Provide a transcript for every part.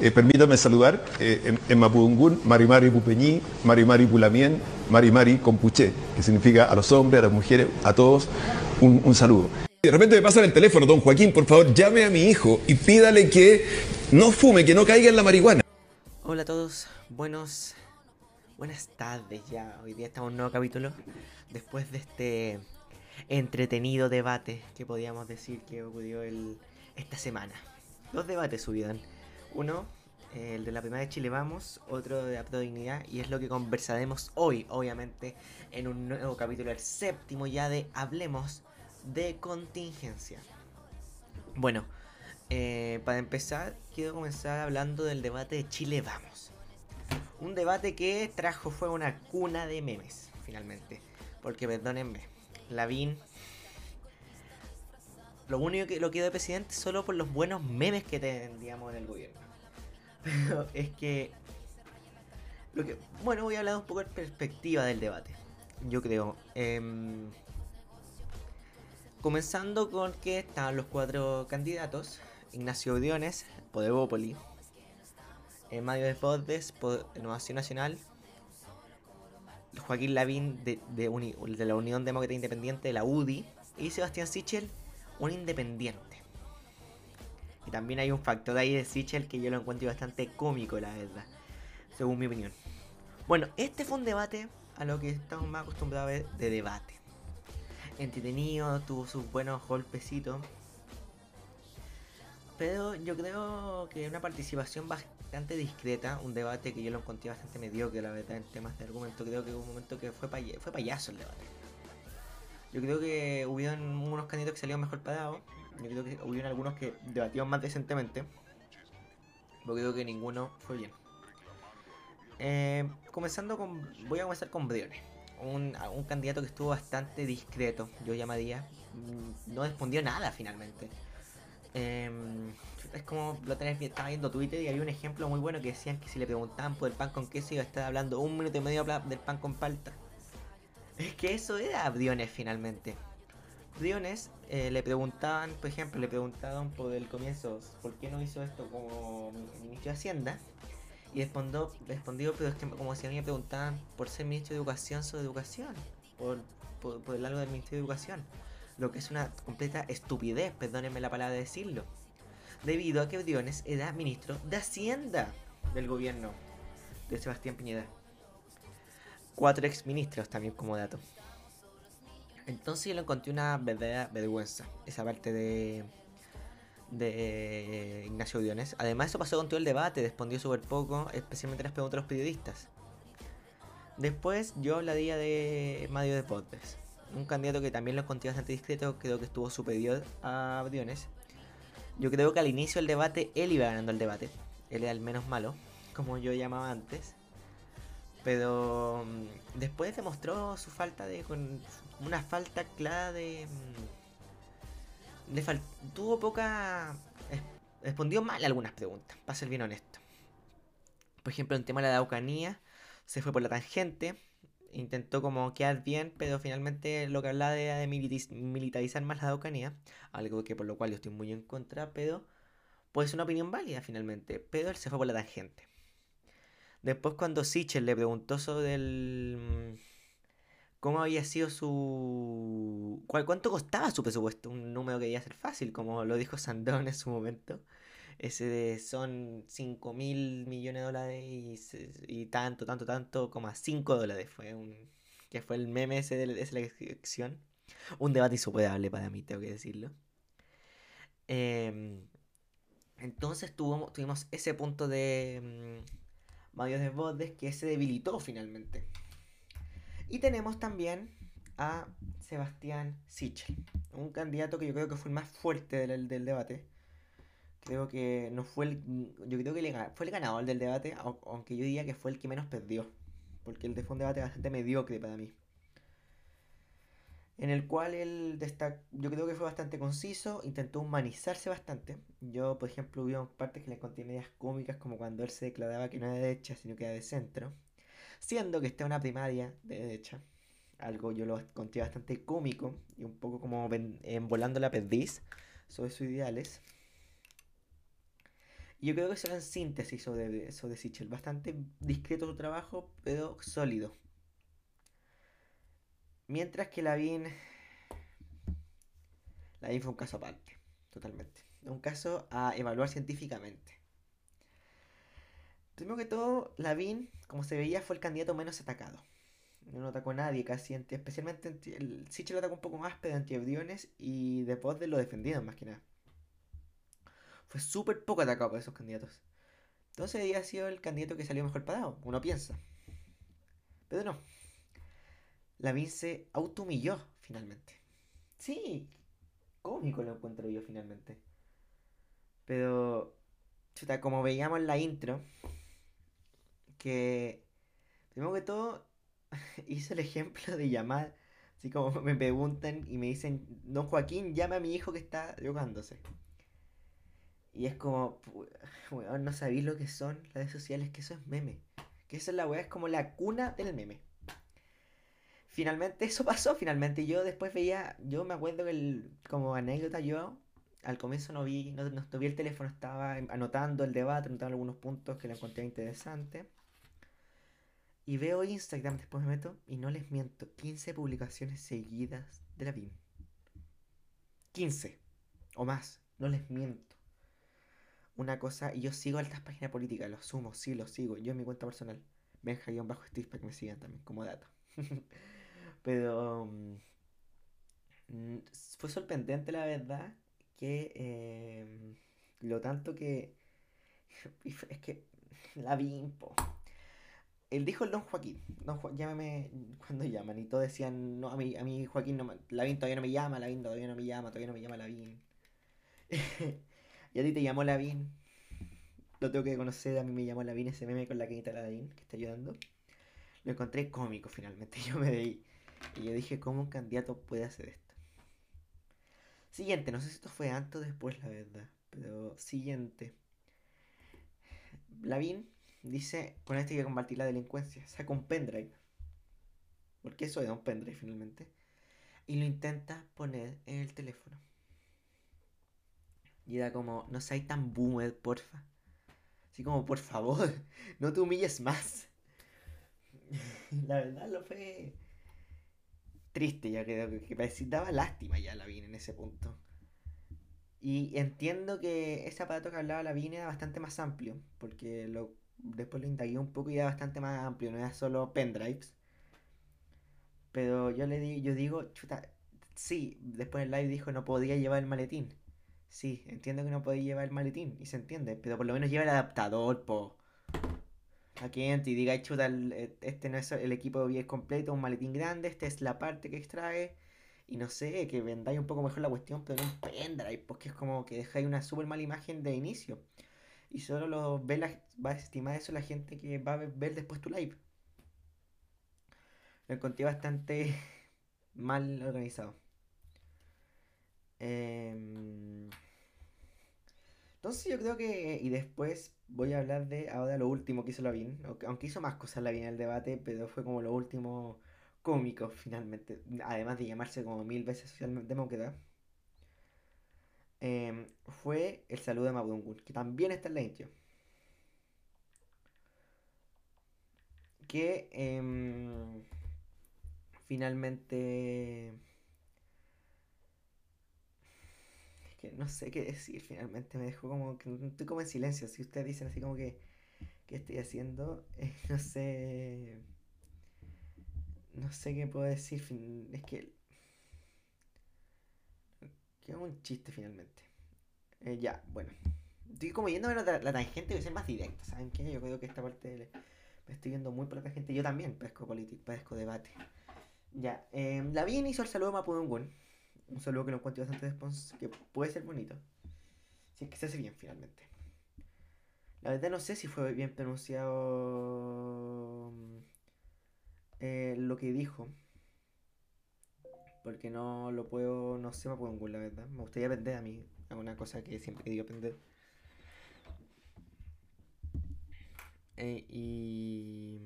Eh, permítame saludar eh, en, en, Mapudungún, Marimari Pupeñí, Marimari Pulamien, Marimari Compuché, que significa a los hombres, a las mujeres, a todos, un, un saludo. De repente me pasan el teléfono, don Joaquín, por favor, llame a mi hijo y pídale que no fume, que no caiga en la marihuana. Hola a todos, buenos, buenas tardes ya. Hoy día estamos en un nuevo capítulo. Después de este entretenido debate que podíamos decir que ocurrió el, esta semana. Dos debates subieron uno, el de la primera de Chile Vamos, otro de Apto Dignidad, y es lo que conversaremos hoy, obviamente, en un nuevo capítulo, el séptimo ya de Hablemos de Contingencia. Bueno, eh, para empezar, quiero comenzar hablando del debate de Chile Vamos. Un debate que trajo fue una cuna de memes, finalmente. Porque perdónenme, Lavín lo único que lo quedó de presidente solo por los buenos memes que tendríamos en el gobierno. Pero es que, lo que. Bueno, voy a hablar un poco de perspectiva del debate. Yo creo. Eh, comenzando con que estaban los cuatro candidatos: Ignacio Briones, Podebópoli, eh, Mario de Fordes, Innovación Nacional, Joaquín Lavín de, de, de, la Unión Demócrata Independiente de la UDI y Sebastián Sichel un independiente. Y también hay un factor ahí de Sichel que yo lo encuentro bastante cómico, la verdad, según mi opinión. Bueno, este fue un debate a lo que estamos más acostumbrados a ver de debate. Entretenido, tuvo sus buenos golpecitos. Pero yo creo que una participación bastante discreta, un debate que yo lo encontré bastante mediocre, la verdad, en temas de argumento. Creo que hubo un momento que fue, pay fue payaso el debate. Yo creo que hubieron unos candidatos que salieron mejor parados. Yo creo que hubieron algunos que debatieron más decentemente. Pero creo que ninguno fue bien. Eh, comenzando con. Voy a comenzar con Briones. Un, un, candidato que estuvo bastante discreto, yo llamaría. Mm, no respondió nada finalmente. Eh, es como lo tenés, estaba viendo Twitter y había un ejemplo muy bueno que decían que si le preguntaban por el pan con queso iba a estar hablando un minuto y medio del pan con palta. Es que eso era Briones finalmente. Briones eh, le preguntaban, por ejemplo, le preguntaban por el comienzo, ¿por qué no hizo esto como ministro de Hacienda? Y respondió, respondió pero es que como si a mí me preguntaban por ser ministro de Educación sobre educación, por, por, el algo del Ministerio de Educación. Lo que es una completa estupidez, perdónenme la palabra de decirlo. Debido a que Briones era ministro de Hacienda del gobierno de Sebastián Piñera cuatro exministros también como dato. Entonces yo lo encontré una verdadera vergüenza, esa parte de, de Ignacio Diones. Además eso pasó con todo el debate, respondió súper poco, especialmente las preguntas de los periodistas. Después yo hablaría de Mario Deportes, un candidato que también lo encontré bastante discreto, creo que estuvo superior a Briones. Yo creo que al inicio del debate él iba ganando el debate, él era el menos malo, como yo llamaba antes. Pero mm, después demostró su falta de. Una falta clara de. Mm, de tuvo poca. respondió mal algunas preguntas, para ser bien honesto. Por ejemplo, en tema de la Daucanía, se fue por la tangente. Intentó como quedar bien, pero finalmente lo que hablaba era de militarizar más la Daucanía. Algo que por lo cual yo estoy muy en contra, pero. Pues una opinión válida finalmente. Pero él se fue por la tangente. Después cuando Sichel le preguntó sobre el... Mm, cómo había sido su... ¿Cuánto costaba su presupuesto? Un número que debía ser fácil, como lo dijo Sandón en su momento. Ese de son 5 mil millones de dólares y, tanto, tanto, tanto, como a 5 dólares. Fue un... que fue el meme ese de, la elección. Un debate insuperable para mí, tengo que decirlo. Em, entonces tuvimos ese punto de mm, Mario de Bodes, que se debilitó finalmente. Y tenemos también a Sebastián Sichel, un candidato que yo creo que fue el más fuerte del, del debate. Creo que no fue el. Yo creo que fue el ganador del debate, aunque yo diría que fue el que menos perdió. Porque el de fue un debate bastante mediocre para mí en el cual él destaca, yo creo que fue bastante conciso, intentó humanizarse bastante. Yo, por ejemplo, hubo partes que le encontré medias cómicas, como cuando él se declaraba que no era de derecha, sino que era de centro, siendo que está una primaria de derecha. Algo yo lo encontré bastante cómico y un poco como en volando la perdiz sobre sus ideales. Y yo creo que eso en síntesis sobre, sobre Sichel. Bastante discreto su trabajo, pero sólido. Mientras que Lavín. Lavín fue un caso aparte, totalmente. Un caso a evaluar científicamente. Primero que todo, Lavín, como se veía, fue el candidato menos atacado. No atacó a nadie casi, especialmente el Sichel lo atacó un poco más, pero anti y después de lo defendido más que nada. Fue súper poco atacado por esos candidatos. Entonces había sido el candidato que salió mejor parado, uno piensa. Pero no. Lavín se automilló finalmente. Sí, cómico lo encuentro yo finalmente. Pero, chuta, como veíamos en la intro, que primero que todo hizo el ejemplo de llamar, así como me preguntan y me dicen, don Joaquín, llame a mi hijo que está drogándose. Y es como, no sabéis lo que son las redes sociales, que eso es meme. Que eso es la weá, es como la cuna del meme. Finalmente, eso pasó, finalmente. Yo después veía, yo me acuerdo que el, como anécdota, yo al comienzo no vi, no, no, vi el teléfono, estaba anotando el debate, anotando algunos puntos que le encontré interesantes. Y veo Instagram, después me meto y no les miento, 15 publicaciones seguidas de la BIM. 15 o más, no les miento. Una cosa, y yo sigo altas páginas políticas, lo sumo, sí, lo sigo, yo en mi cuenta personal. Benja-bajo Steve para que me sigan también, como dato. Pero mm, fue sorprendente la verdad que em, lo tanto que es que la BIM, él dijo el don Joaquín, don llámame cuando llaman, y todos decían, no, a mí, a mí Joaquín no Lavín todavía no me llama, Lavín todavía no me llama, todavía no me llama Lavín. y a ti te llamó Lavín. Lo tengo que conocer, a mí me llamó Lavín ese meme con la quinta Lavín que está ayudando. Lo encontré cómico finalmente, yo me veí. Y yo dije, ¿cómo un candidato puede hacer esto? Siguiente, no sé si esto fue antes o después, la verdad. Pero siguiente. Lavín dice, con este hay que combatir la delincuencia. Saca un pendrive. Porque eso es un pendrive finalmente. Y lo intenta poner en el teléfono. Y da como, no seas tan boomer, porfa. Así como, por favor, no te humilles más. la verdad lo fue triste, ya que, que daba lástima ya la Vine en ese punto. Y entiendo que ese aparato que hablaba la Vine era bastante más amplio, porque lo después lo indagué un poco y era bastante más amplio, no era solo pendrives. Pero yo le di, yo digo, chuta, sí, después el live dijo no podía llevar el maletín. Sí, entiendo que no podía llevar el maletín, y se entiende, pero por lo menos lleva el adaptador, po. Aquí entra y diga, chuta, eh, este no es el equipo bien completo, un maletín grande, esta es la parte que extrae. Y no sé, que vendáis un poco mejor la cuestión, pero no un pendrive, porque es como que dejáis una súper mala imagen de inicio y solo lo ve la, va a estimar eso la gente que va a ver después tu live. Lo encontré bastante mal organizado. Em, entonces yo creo que, y después voy a hablar de ahora lo último que hizo Lavín, aunque hizo más cosas Lavín en el debate, pero fue como lo último cómico finalmente, además de llamarse como mil veces socialdemócrata. Em, fue el saludo de Mabungun, que también está en la intro. Que em, finalmente... Es que no sé qué decir, finalmente me dejó como que estoy como en silencio. Si ustedes dicen así como que, ¿qué estoy haciendo? Eh, no sé... No sé qué puedo decir. Es que que es un chiste finalmente. Eh, ya, bueno. Estoy como yendo a la, la tangente y ser más directo. ¿Saben qué? Yo creo que esta parte me estoy yendo muy por la tangente. Yo también pesco política, pesco debate. Ya, eh, la bien hizo el saludo a Mapudungun. Un saludo que lo encuentro bastante que puede ser bonito. Si es que se hace bien finalmente. La verdad no sé si fue bien pronunciado eh, lo que dijo porque no lo puedo, no sé, me puedo en la verdad. Me gustaría aprender a mí, alguna cosa que siempre he querido aprender. Eh, y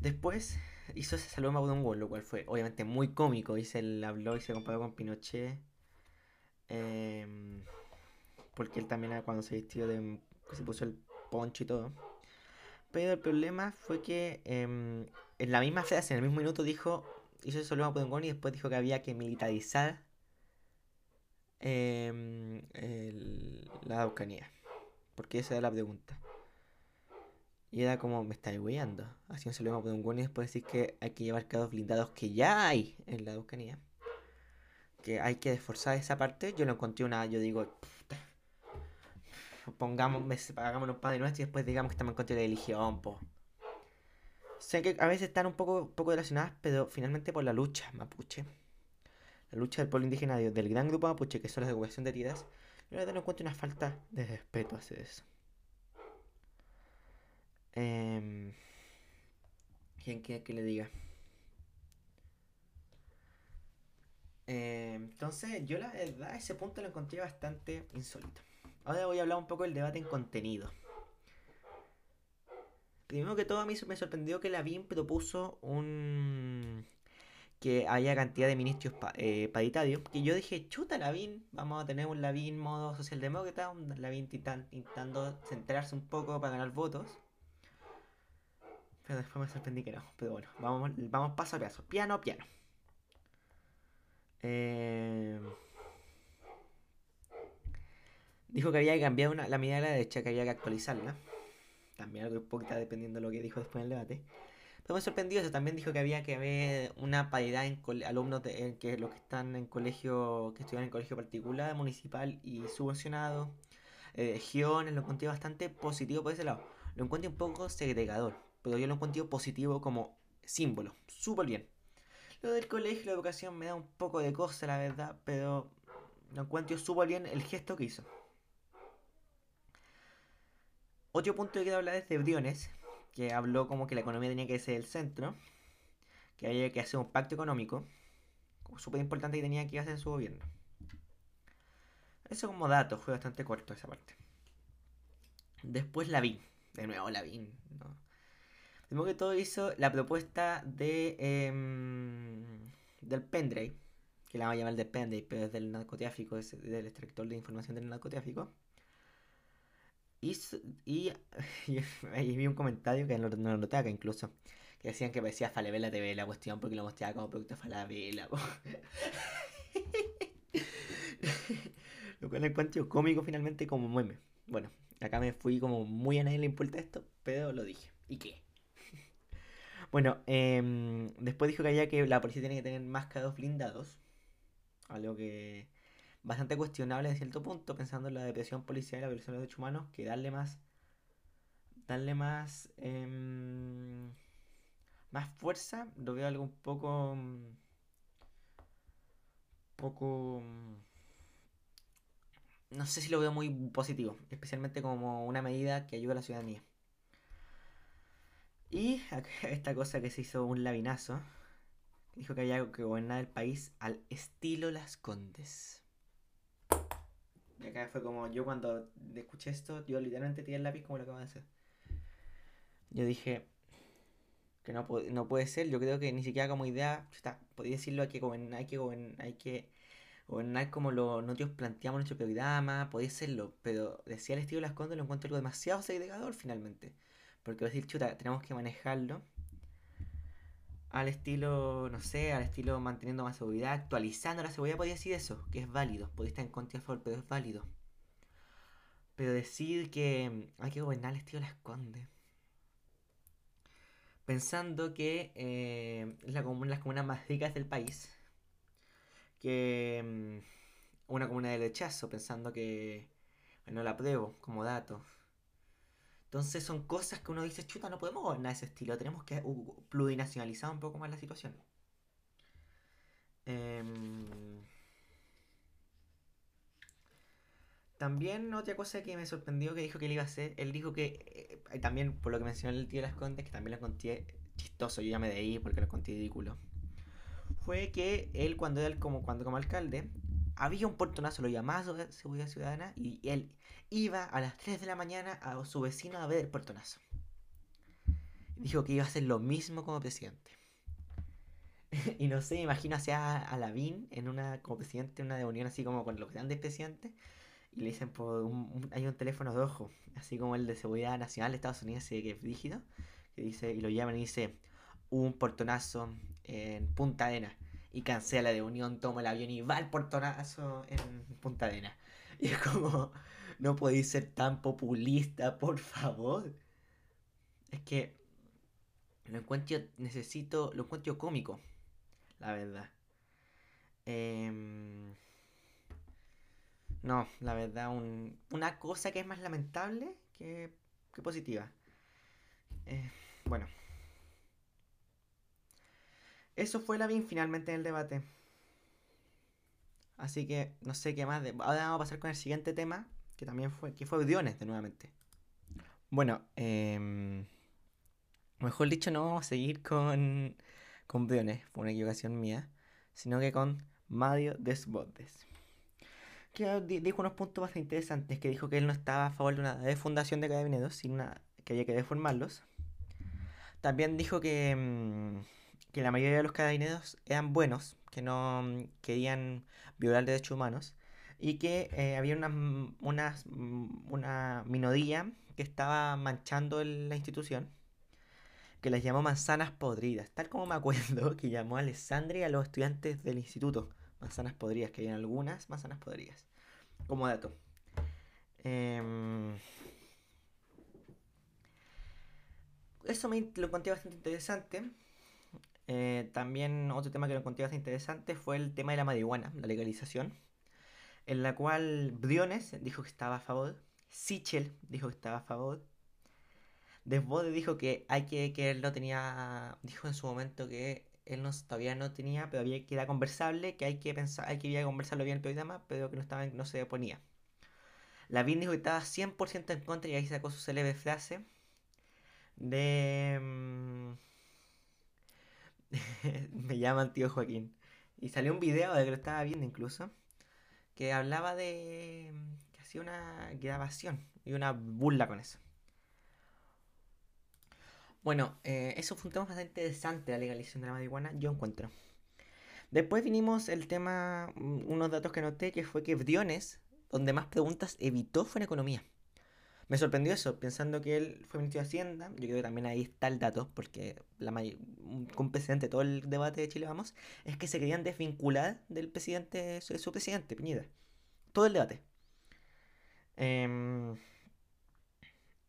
después hizo ese saludo a un lo cual fue obviamente muy cómico. Y se le habló y se comparó con Pinochet. Em, porque él también cuando se vistió de. se puso el poncho y todo. Pero el problema fue que em, en la misma frase, en el mismo minuto, dijo, hizo eso luego Podengón y después dijo que había que militarizar em, la Araucanía. Porque esa era la pregunta. Y era como, me estáis weyando. Así un saludo a un y después decir que hay que llevar carros blindados que ya hay en la Araucanía. Que hay que esforzar esa parte. Yo lo encontré una, yo digo, pongamos, pagamos los padres nuestros y después digamos que estamos en contra de la religión, po. Sé que a veces están un poco, poco relacionadas, pero finalmente por la lucha mapuche. La lucha del pueblo indígena del gran grupo mapuche, que son las de de heridas. Yo le doy en cuenta una falta de respeto hacer eso. Eh, ¿Quién quiere que le diga? Eh, entonces, yo la verdad, ese punto lo encontré bastante insólito. Ahora voy a hablar un poco del debate en contenido. Primero que todo, a mí me sorprendió que la BIM propuso un. que haya cantidad de ministros eh, paritarios. Que yo dije, chuta la BIM, vamos a tener un Lavín modo socialdemócrata, un Lavín intentando centrarse un poco para ganar votos. Después me sorprendí que no. Pero bueno, vamos, vamos paso a paso. Piano a piano. Eh, dijo que había que cambiar una, la medida de la derecha, que había que actualizarla. También algo poquita dependiendo de lo que dijo después en el debate. Pero me sorprendió eso. También dijo que había que haber una paridad en alumnos de, que los que están en colegio, que estudian en colegio particular, municipal y subvencionado. Eh, regiones, lo encontré bastante positivo por ese lado. Lo encontré un poco segregador, pero yo lo encontré positivo como símbolo. Súper bien. Lo del colegio y la educación me da un poco de cosa, la verdad, pero lo encuentro súper bien el gesto que hizo. Otro punto que quiero hablar es de Briones, que habló como que la economía tenía que ser el centro, que había que hacer un pacto económico, súper importante que tenía que hacer su gobierno. Eso como dato, fue bastante corto esa parte. Después la vi, de nuevo la vi. ¿no? Primero que todo hizo la propuesta de em, del pendrive, que la vamos a llamar del pendrive, pero es del narcotráfico, es del extractor de información del narcotráfico y, y, ahí vi un comentario que no, lo noté acá incluso. Que decían que parecía Falabella TV la cuestión porque lo mostraba como producto Falabella. lo cual encuentro cómico finalmente como meme. Bueno, acá me fui como muy a nadie le importa esto, pero lo dije. ¿Y qué? Bueno, eh, después dijo que había que la policía tiene que tener más carros blindados. Algo que bastante cuestionable en cierto punto, pensando en la depresión policial y la violación de derechos humanos, que darle más. darle más. Em, más fuerza, lo veo algo un poco. poco. no sé si lo veo muy positivo, especialmente como una medida que ayuda a la ciudadanía. Y esta cosa que se hizo un labinazo, dijo que había que gobernar el país al estilo Las Condes. Y acá fue como yo cuando escuché esto, yo literalmente tiré el lápiz como lo acabo de hacer. Yo dije que no, no puede ser, yo creo que ni siquiera como idea, está, podría decirlo, hay que gobernar, hay que gobernar, como lo, nosotros planteamos nuestro programa, podría serlo, pero decía el estilo las condes lo encuentro algo demasiado segregador finalmente. Porque decir, chuta, tenemos que manejarlo al estilo, no sé, al estilo manteniendo más seguridad, actualizando la seguridad, podría decir eso, que es válido, podría estar en contra de pero es válido. Pero decir que hay que gobernar el estilo las esconde. Pensando que eh, es la comuna, las comunas más ricas del país. Que mm, una comuna de rechazo, pensando que bueno, la apruebo como dato. Entonces son cosas que uno dice, chuta, no podemos gobernar ese estilo, tenemos que plurinacionalizar un poco más la situación. Em, también otra cosa que me sorprendió que dijo que él iba a hacer, él dijo que, eh, también por lo que mencionó el tío de las Condes, que también lo conté chistoso, yo ya me de ahí porque lo conté ridículo, fue que él cuando era como, cuando como alcalde, había un portonazo, lo llamaba Seguridad Ciudadana, y él iba a las 3 de la mañana a su vecino a ver el portonazo. Dijo que iba a hacer lo mismo como presidente. y no sé, imagino hacia a Lavín en una, como presidente, en una reunión así como con los grandes presidentes, y le dicen por hay un teléfono rojo, así como el de seguridad nacional de Estados Unidos, que es rígido, que dice, y lo llaman y dice un portonazo en Punta Arena y cancela de unión, toma el avión y va al portonazo en Punta Arena. Y es como, no podéis ser tan populista, por favor. Es que lo encuentro, necesito, lo encuentro cómico, la verdad. Em, no, la verdad, una cosa que es más lamentable que, que positiva. Eh, bueno. Eso fue la BIN finalmente en el debate. Así que no sé qué más. Ahora vamos a pasar con el siguiente tema, que también fue, que fue Udiones de nuevamente. Bueno, eh, mejor dicho, no vamos a seguir con, con Briones, fue una equivocación mía, sino que con Mario Desbordes. Que dijo unos puntos bastante interesantes, que dijo que él no estaba a favor de una defundación de carabineros, sino una, que había que deformarlos. También dijo que, mm, que la mayoría de los carabineros eran buenos, que no mm, querían violar derechos humanos, y que eh, había una, una, una minoría que estaba manchando la institución que les llamó manzanas podridas, tal como me acuerdo que llamó a Alessandria a los estudiantes del instituto manzanas podridas, que hay algunas manzanas podridas, como dato. Em, eso me lo encontré bastante interesante. Eh, también otro tema que lo encontré bastante interesante fue el tema de la marihuana, la legalización, en la cual Briones dijo que estaba a favor, Sichel dijo que estaba a favor, Desbode dijo que hay que, que él no tenía, dijo en su momento que él todavía no tenía, pero había que era conversable, que hay que pensar, hay que ir a conversarlo bien el programa, pero que no estaba, no se oponía. Lavín dijo que estaba 100% en contra y ahí sacó su célebre frase de... Mm, me llaman tío Joaquín. Y salió un video de que lo estaba viendo incluso, que hablaba de... que hacía una grabación y una burla con eso. Bueno, eh, eso fue un tema bastante interesante, la legalización de la marihuana, yo encuentro. Después vinimos el tema, mm, unos datos que noté, que fue que Briones, donde más preguntas evitó, fue en economía. Me sorprendió eso, pensando que él fue ministro de Hacienda. Yo creo que también ahí está el dato, porque la un presidente de todo el debate de Chile, vamos, es que se querían desvincular del presidente, de su presidente, Piñera. Todo el debate. Eh,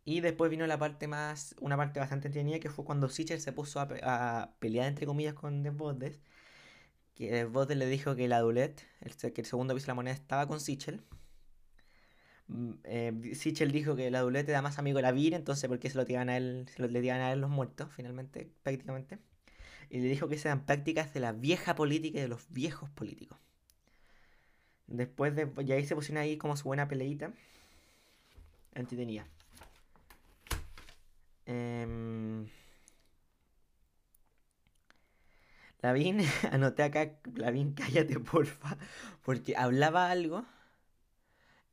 y después vino la parte más, una parte bastante entretenida que fue cuando Sichel se puso a, pelear entre comillas con Desbordes. Que Desbordes le dijo que la Dulet, el, que el segundo piso de la moneda estaba con Sichel. Mm, eh, Sichel dijo que la Dulet era más amigo de la Vir, entonces ¿por qué se lo tiran a él, se lo, le a él los muertos finalmente, prácticamente? Y le dijo que esas eran prácticas de la vieja política y de los viejos políticos. Después de, y ahí se pusieron ahí como su buena peleita. Entretenida. Eh, Lavín, anoté acá, Lavín, cállate porfa, porque hablaba algo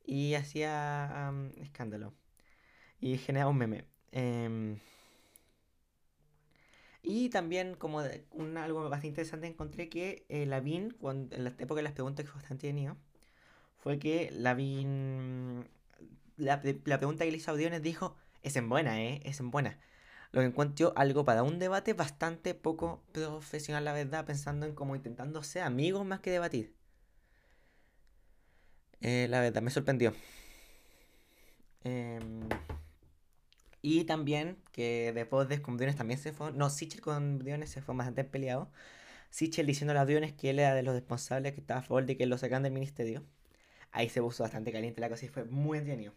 y hacía escándalo y generaba un meme. Em, y también, como un, algo bastante interesante, encontré que eh, Lavín, cuando, en la época de las preguntas que bastante tenido, fue que Lavín, la, la pregunta que le hizo a Audiones dijo, es en buena, ¿eh? Es en buena. Lo que encuentro algo para un debate bastante poco profesional, la verdad, pensando en como intentando ser amigos más que debatir. Eh, la verdad, me sorprendió. Em, y también que después de con también se fue. No, Sichel con Briones se fue bastante peleado. Sichel diciendo a Briones que él era de los responsables, que estaba a favor de que lo sacan del ministerio. Ahí se puso bastante caliente la cosa y fue muy entretenido.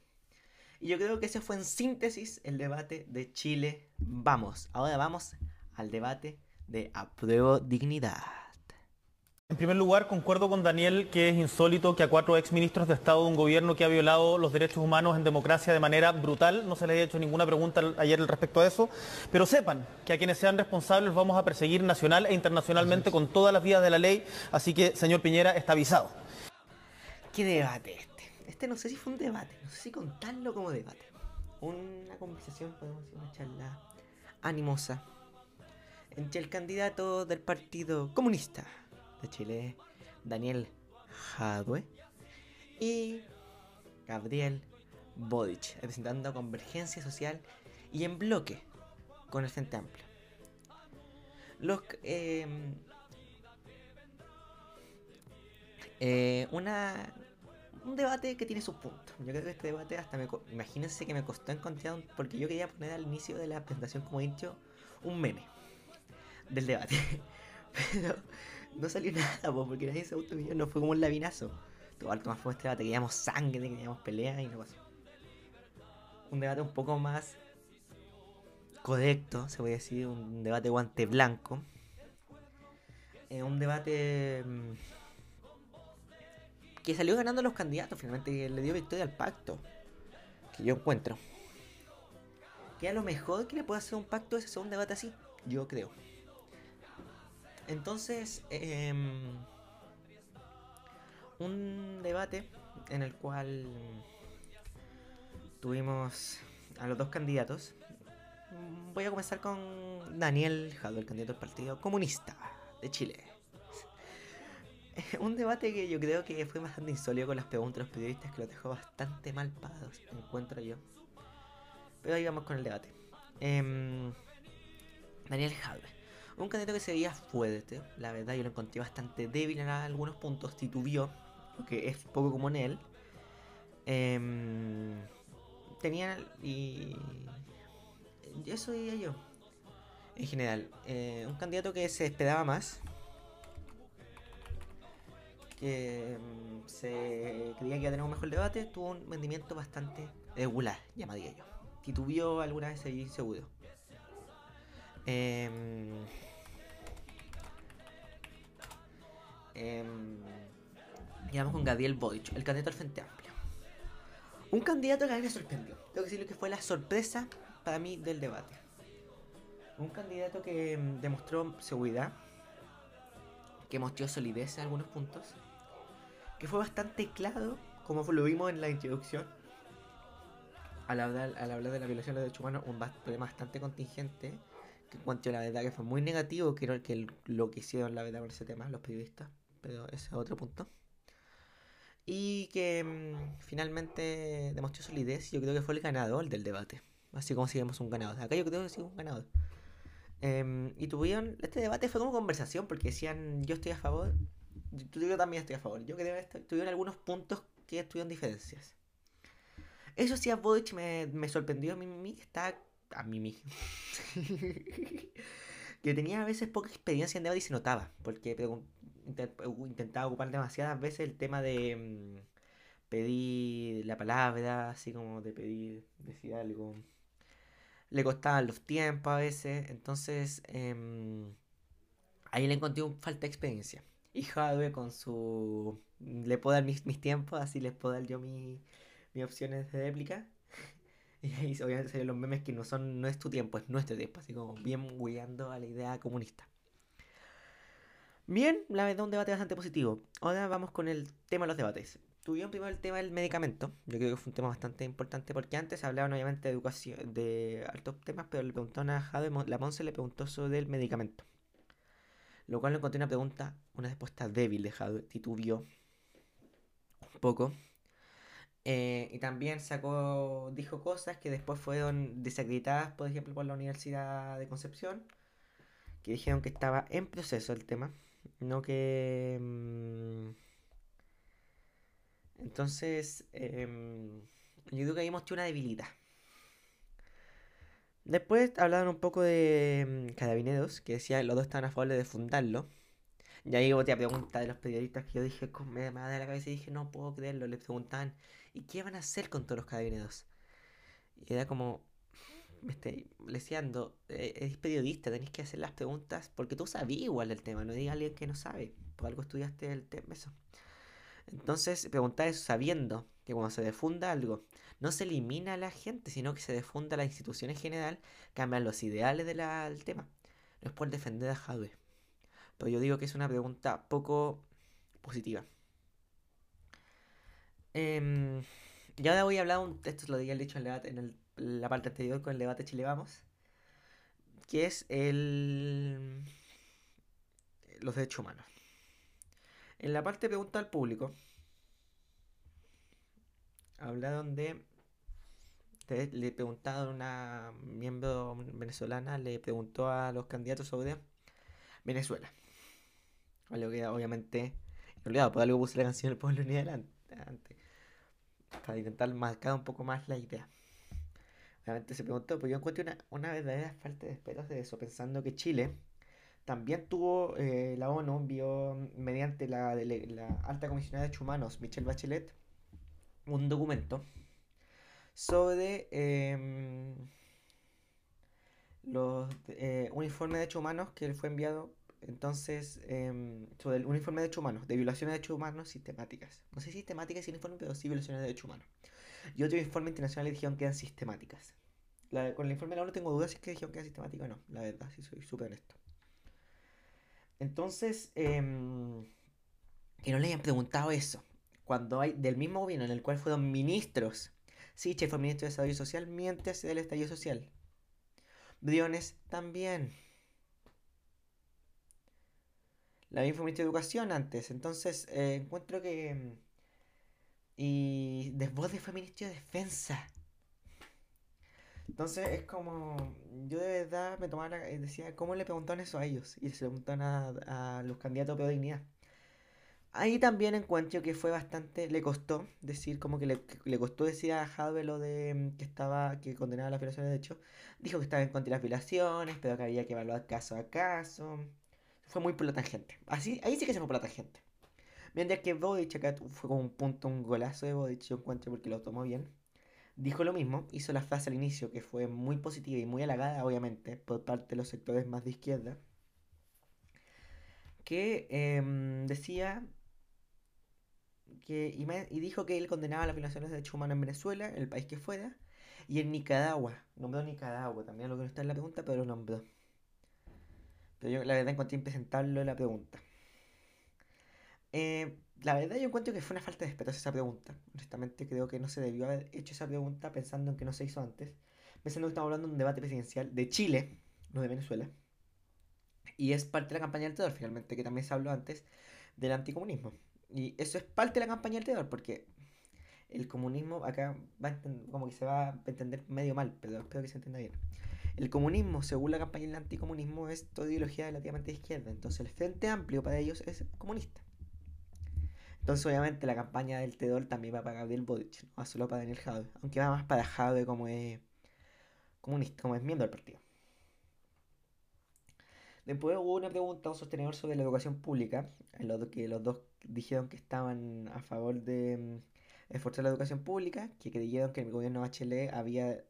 Y yo creo que ese fue en síntesis el debate de Chile. Vamos, ahora vamos al debate de apruebo dignidad. En primer lugar, concuerdo con Daniel que es insólito que a cuatro exministros de Estado de un gobierno que ha violado los derechos humanos en democracia de manera brutal, no se les haya hecho ninguna pregunta ayer respecto a eso, pero sepan que a quienes sean responsables vamos a perseguir nacional e internacionalmente con todas las vías de la ley, así que, señor Piñera, está avisado. ¿Qué debate este no sé si fue un debate, no sé si contarlo como debate. Una conversación, podemos decir, una charla animosa entre el candidato del Partido Comunista de Chile, Daniel Jadwe, y Gabriel Boric, representando Convergencia Social y en bloque con el Frente Amplio. Los, eh, eh, una, un debate que tiene sus puntos. Yo creo que este debate hasta me... Imagínense que me costó encontrar Porque yo quería poner al inicio de la presentación, como he dicho, un meme del debate. Pero no salió nada, porque nadie se gustó no fue como un labinazo. Todo alto más fue este debate, queríamos sangre, queríamos pelea y no pasó. Un debate un poco más correcto, se puede decir, un debate guante blanco. Eh, un debate mm, que salió ganando los candidatos, finalmente que le dio victoria al pacto. Que yo encuentro. Que a lo mejor que le puede hacer un pacto ese un debate así, yo creo. Entonces, em, un debate en el cual tuvimos a los dos candidatos. Voy a comenzar con Daniel Jado, el candidato del Partido Comunista de Chile. Un debate que yo creo que fue bastante insólito con las preguntas de los periodistas que lo dejó bastante mal parados, encuentro yo. Pero ahí vamos con el debate. Em, Daniel Jadwe. Un candidato que se veía fuerte, la verdad yo lo encontré bastante débil en algunos puntos, titubió, lo que es poco como en él. Em, tenía y eso diría yo. En general, eh, un candidato que se esperaba más, que mm, se creía que iba a tener un mejor debate, tuvo un rendimiento bastante regular, llamaría yo. Titubió alguna vez allí seguro. Eh, eh, vamos con Gabriel Boric, el candidato al Frente Amplio. Un candidato que a mí me sorprendió. Tengo que decirlo que fue la sorpresa para mí del debate. Un candidato que mm, demostró seguridad, que mostró solidez en algunos puntos, que fue bastante claro, como lo vimos en la introducción, al hablar, al de la violación de los derechos humanos, un problema bastante contingente, que encuentro la verdad que fue muy negativo, creo que lo que hicieron la verdad con ese tema los periodistas, pero ese es otro punto. Y que mm, finalmente demostró solidez, yo creo que fue el ganador del debate, así como si vemos un ganador. Acá yo creo que sí un ganador. Em, y tuvieron, este debate fue como conversación, porque decían, yo estoy a favor, yo también estoy a favor. Yo creo que tuvieron algunos puntos que tuvieron diferencias. Eso sí, a Boric me, me sorprendió a mí, que está a mí mismo. que tenía a veces poca experiencia en debate y se notaba, porque intentaba ocupar demasiadas veces el tema de mm, pedir la palabra, así como de pedir, decir algo. Le costaban los tiempos a veces, entonces em, ahí le encontré un falta de experiencia. Y Jadwe con su... Le puedo dar mis, tiempos, así les puedo dar yo mis opciones de réplica. Y ahí obviamente salen los memes que no son, no es tu tiempo, es nuestro tiempo, así como bien guiando a la idea comunista. Bien, la verdad un debate bastante positivo. Ahora vamos con el tema de los debates. Tuvieron primero el tema del medicamento. Yo creo que fue un tema bastante importante porque antes hablaban obviamente de educación, de altos temas, pero le preguntaron a Jade, la Monse le preguntó sobre el medicamento. Lo cual le encontré una pregunta, una respuesta débil de Jadwe, titubió un poco. Eh, y también sacó, dijo cosas que después fueron desacreditadas, por ejemplo, por la Universidad de Concepción, que dijeron que estaba en proceso el tema, no que... Mm, entonces, em, yo creo que ahí mostró una debilidad. Después hablaron un poco de mm, Carabineros, que decía los dos estaban a favor de fundarlo. Y ahí otra pregunta de los periodistas que yo dije, me da de la cabeza y dije, no puedo creerlo. Le preguntaban, ¿y qué van a hacer con todos los carabineros? Y era como, me estoy leseando, eh, eres periodista, tenés que hacer las preguntas porque tú sabías igual del tema, no digas alguien que no sabe, por algo estudiaste el tema, eso. Entonces, preguntar eso sabiendo que cuando se defunda algo, no se elimina a la gente, sino que se defunda a la institución en general, cambian los ideales del tema. No es por defender a Jadwe. Pero yo digo que es una pregunta poco positiva. Eh, y ahora voy a hablar, un, esto lo había dicho en, el la parte anterior con el debate Chile Vamos, que es el los derechos humanos. En la parte pregunta al público, hablaron de le preguntaron una miembro venezolana, le preguntó a los candidatos sobre Venezuela. Algo que obviamente, olvidado, por algo puse la canción El Pueblo ni adelante, para intentar marcar un poco más la idea. Obviamente se preguntó, pues yo encuentro una, una verdadera falta de respeto de eso, pensando que Chile también tuvo, eh, la ONU envió mediante la, la alta comisionada de derechos humanos, Michelle Bachelet, un documento sobre em, los, eh, un informe de derechos humanos que fue enviado entonces em, sobre el uniforme de derechos humanos, de violaciones de derechos humanos sistemáticas. No sé si sistemáticas sin informe, pero sí violaciones de derechos humanos. Y otro informe internacional le dijeron que eran sistemáticas. con el informe de la ONU tengo dudas si es que dijeron que eran sistemáticas o no, la verdad, si soy súper honesto. Entonces, em, que no le hayan preguntado eso, cuando hay del mismo gobierno en el cual fueron ministros Che fue ministro de Desarrollo Social mientras del estallido social. Briones también. La misma ministra de Educación antes. Entonces, eh, encuentro que. Y después fue ministro de Defensa. Entonces es como. Yo de verdad me tomaba. Decía, ¿cómo le preguntaron eso a ellos? Y se le preguntaron a, los candidatos a dignidad. Ahí también encuentro que fue bastante, le costó decir, como que le, costó decir a Jadwe lo de mm, que estaba, que condenaba las violaciones de hecho. Dijo que estaba en contra de las violaciones, pero que había que evaluar caso a caso. Fue muy por la tangente. Así, ahí sí que se fue por la tangente. Mientras que Bodic acá fue como un punto, un golazo de Bodic, yo encuentro porque lo tomó bien. Dijo lo mismo, hizo la frase al inicio que fue muy positiva y muy halagada, obviamente, por parte de los sectores más de izquierda. Que em, decía que, y, dijo que él condenaba las violaciones de derechos humanos en Venezuela, en el país que fuera, y en Nicaragua. Nombró Nicaragua, también lo que no está en la pregunta, pero lo nombró. Pero yo la verdad encontré impresentable la pregunta. Eh, la verdad yo encuentro que fue una falta de respeto esa pregunta. Honestamente creo que no se debió haber hecho esa pregunta pensando en que no se hizo antes. Pensando que estamos hablando de un debate presidencial de Chile, no de Venezuela. Y es parte de la campaña del terror, finalmente, que también se habló antes del anticomunismo. Y eso es parte de la campaña del terror, porque el comunismo acá va como que se va a entender medio mal, pero espero que se entienda bien. El comunismo, según la campaña del anticomunismo, es toda ideología relativamente de izquierda. Entonces el Frente Amplio para ellos es comunista. Entonces obviamente la campaña del terror también va para Gabriel Boric, no va solo para Daniel Jadwe. Aunque va más para Jadwe como es comunista, como es miembro del partido. Después hubo una pregunta a un sostenedor sobre la educación pública, en lo que los dos dijeron que estaban a favor de mm, esforzar la educación pública, que creyeron que el gobierno Bachelet había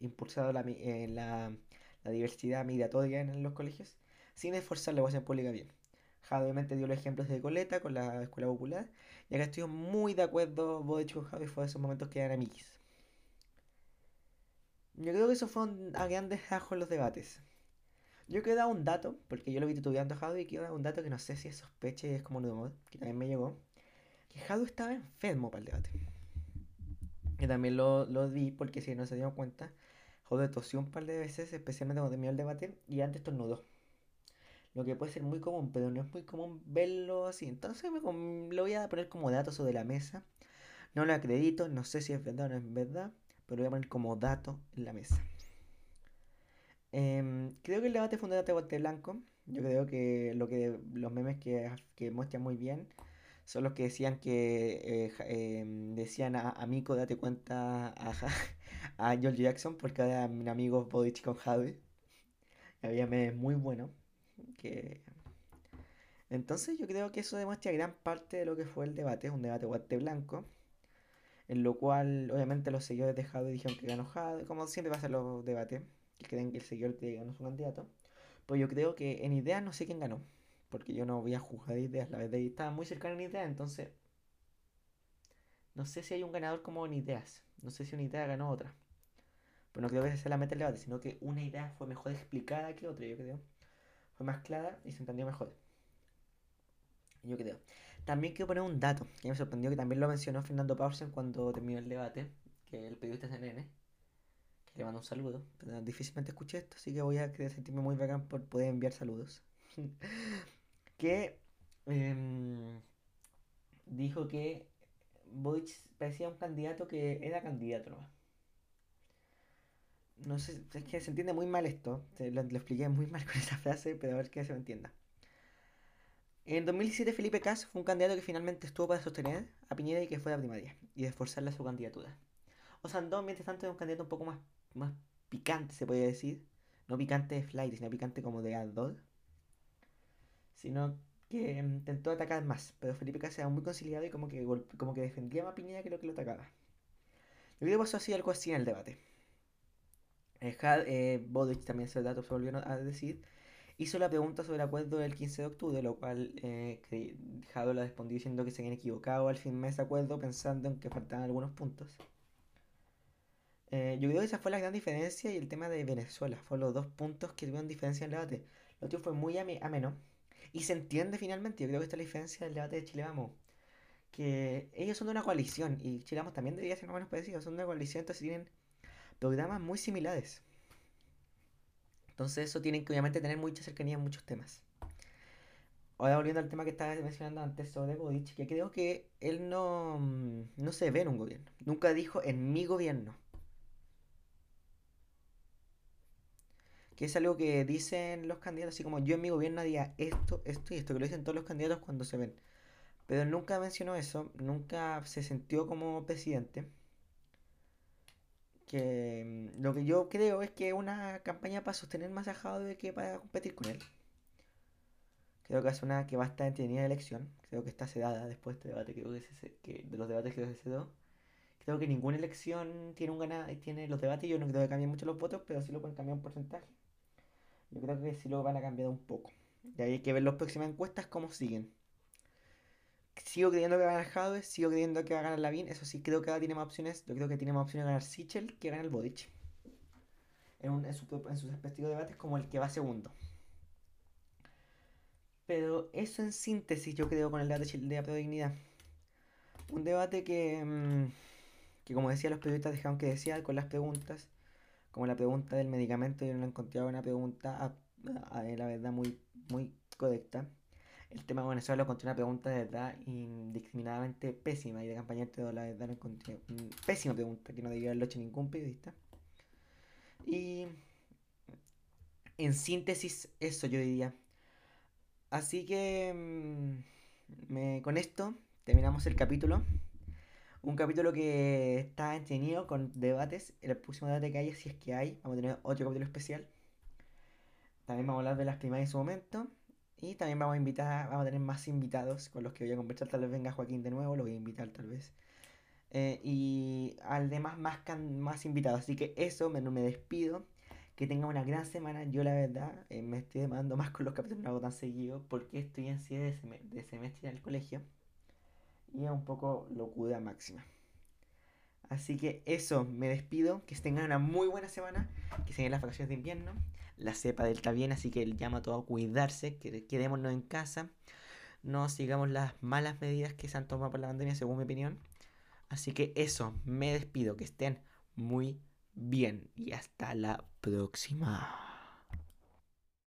impulsado la, eh, la, diversidad migratoria en los colegios, sin esforzar la educación pública bien. Jade obviamente dio los ejemplos de Coleta con la escuela popular, y acá estoy muy de acuerdo, vos de hecho con fue de esos momentos que eran amiguis. Yo creo que eso fue a grandes rasgos los debates. Yo quiero dar un dato, porque yo lo vi titubeando a Jado y quiero dar un dato que no sé si es sospeche y es como un humor, que también me llegó. Que Jado estaba enfermo para el debate. Y también lo, lo vi porque si no se dieron cuenta, Jado tosió un par de veces, especialmente cuando terminó el debate, y antes estornudó. Lo que puede ser muy común, pero no es muy común verlo así. Entonces lo voy a poner como dato sobre la mesa. No lo acredito, no sé si es verdad o no es verdad, pero lo voy a poner como dato en la mesa. Em, creo que el debate fue un debate blanco. Yo creo que lo que los memes que, que muestran muy bien son los que decían que eh, em, decían a, a Miko date cuenta a, a George Jackson porque era mi amigo Bodich con Javi. Había memes muy buenos. Que... Entonces yo creo que eso demuestra gran parte de lo que fue el debate. Es un debate guante blanco. En lo cual obviamente los seguidores de Javi dijeron que ganó Javi. Como siempre pasa en los debates que creen que el señor que ganó su candidato. Pues yo creo que en ideas no sé quién ganó. Porque yo no voy a juzgar ideas, la verdad. estaba muy cercano en ideas, entonces. No sé si hay un ganador como en ideas. No sé si una idea ganó otra. Pero no creo que sea la meta del debate, sino que una idea fue mejor explicada que otra, yo creo. Fue más clara y se entendió mejor. Yo creo. También quiero poner un dato que me sorprendió, que también lo mencionó Fernando Paulsen cuando terminó el debate, que el periodista CNN le mando un saludo. Pero difícilmente escuché esto, así que voy a sentirme muy bacán por poder enviar saludos. que em, dijo que Boric parecía un candidato que era candidato nomás. No sé, es que se entiende muy mal esto. Lo, lo expliqué muy mal con esa frase, pero a ver que se me entienda. En 2017 Felipe Cas fue un candidato que finalmente estuvo para sostener a Piñera y que fue a primaria y esforzarle a su candidatura. Osandón, mientras tanto, es un candidato un poco más, más picante, se podría decir. No picante de flight, sino picante como de ardor. Sino que mm, intentó atacar más, pero Felipe Cas era muy conciliado y como que, como que defendía más a Piñera que lo que lo atacaba. Yo creo que pasó así algo así en el debate. Eh, eh también se, dato, se volvió a decir hizo la pregunta sobre el acuerdo del 15 de octubre, lo cual eh, Jado la respondió diciendo que se habían equivocado al firmar ese acuerdo pensando en que faltaban algunos puntos. Eh, yo creo que esa fue la gran diferencia y el tema de Venezuela. Fueron los dos puntos que tuvieron diferencia en el debate. Lo otro fue muy ameno. Y se entiende finalmente. Yo creo que esta es la diferencia del debate de Chile Vamos. Que ellos son de una coalición. Y Chile Vamos también debería ser más o menos parecido. Son de una coalición, entonces tienen programas muy similares. Entonces eso tienen que obviamente tener mucha cercanía en muchos temas. Ahora volviendo al tema que estaba mencionando antes sobre Boric, que creo que él no, mm, no se ve en un gobierno. Nunca dijo en mi gobierno. Que es algo que dicen los candidatos, así como yo en mi gobierno haría esto, esto y esto, que lo dicen todos los candidatos cuando se ven. Pero nunca mencionó eso, nunca se sintió como presidente que mm, lo que yo creo es que una campaña para sostener más a de que para competir con él. Creo que es una que va a estar entretenida la elección. Creo que está sedada después de este debate. Creo que, de los debates que se sedó. Creo que ninguna elección tiene un ganado, tiene los debates. Yo no creo que cambien mucho los votos, pero sí lo pueden cambiar un porcentaje. Yo creo que sí lo van a cambiar un poco. Y ahí hay que ver las próximas encuestas cómo siguen sigo creyendo que va a ganar Jadwe, sigo creyendo que va a ganar Lavin. Eso sí, creo que ahora tiene más opciones. Yo creo que tiene más opciones de ganar Sichel que ganar el Bodic. En, en, sus respectivos debates como el que va segundo. Pero eso en síntesis yo creo con el debate de la dignidad. Un debate que, mm, que como decía los periodistas dejaron que decía con las preguntas. Como la pregunta del medicamento, yo no encontré una pregunta, a, la verdad, muy, muy correcta el tema de Venezuela lo una pregunta de verdad indiscriminadamente pésima y de campaña de la verdad encontré una pésima pregunta que no debió haberlo hecho ningún periodista. Y en síntesis eso yo diría. Así que mm, con esto terminamos el capítulo. Un capítulo que está entretenido con debates. El próximo debate que haya, si es que hay, vamos a tener otro capítulo especial. También vamos a hablar de las primarias en su momento. Y también vamos a invitar, vamos a tener más invitados con los que voy a conversar. Tal vez venga Joaquín de nuevo, lo voy a invitar tal vez. Eh, y al demás más, más invitados. Así que eso, me, me despido. Que tengan una gran semana. Yo la verdad eh, me estoy demandando más con los capítulos, no hago tan seguido. Porque estoy en cierre de, semestre en el colegio. Y es un poco locura máxima. Así que eso, me despido. Que tengan una muy buena semana. Que se las vacaciones de invierno la cepa delta bien, así que llama a todo a cuidarse, que quedémonos en casa, no sigamos las malas medidas que se han tomado por la pandemia, según mi opinión. Así que eso, me despido, que estén muy bien y hasta la próxima.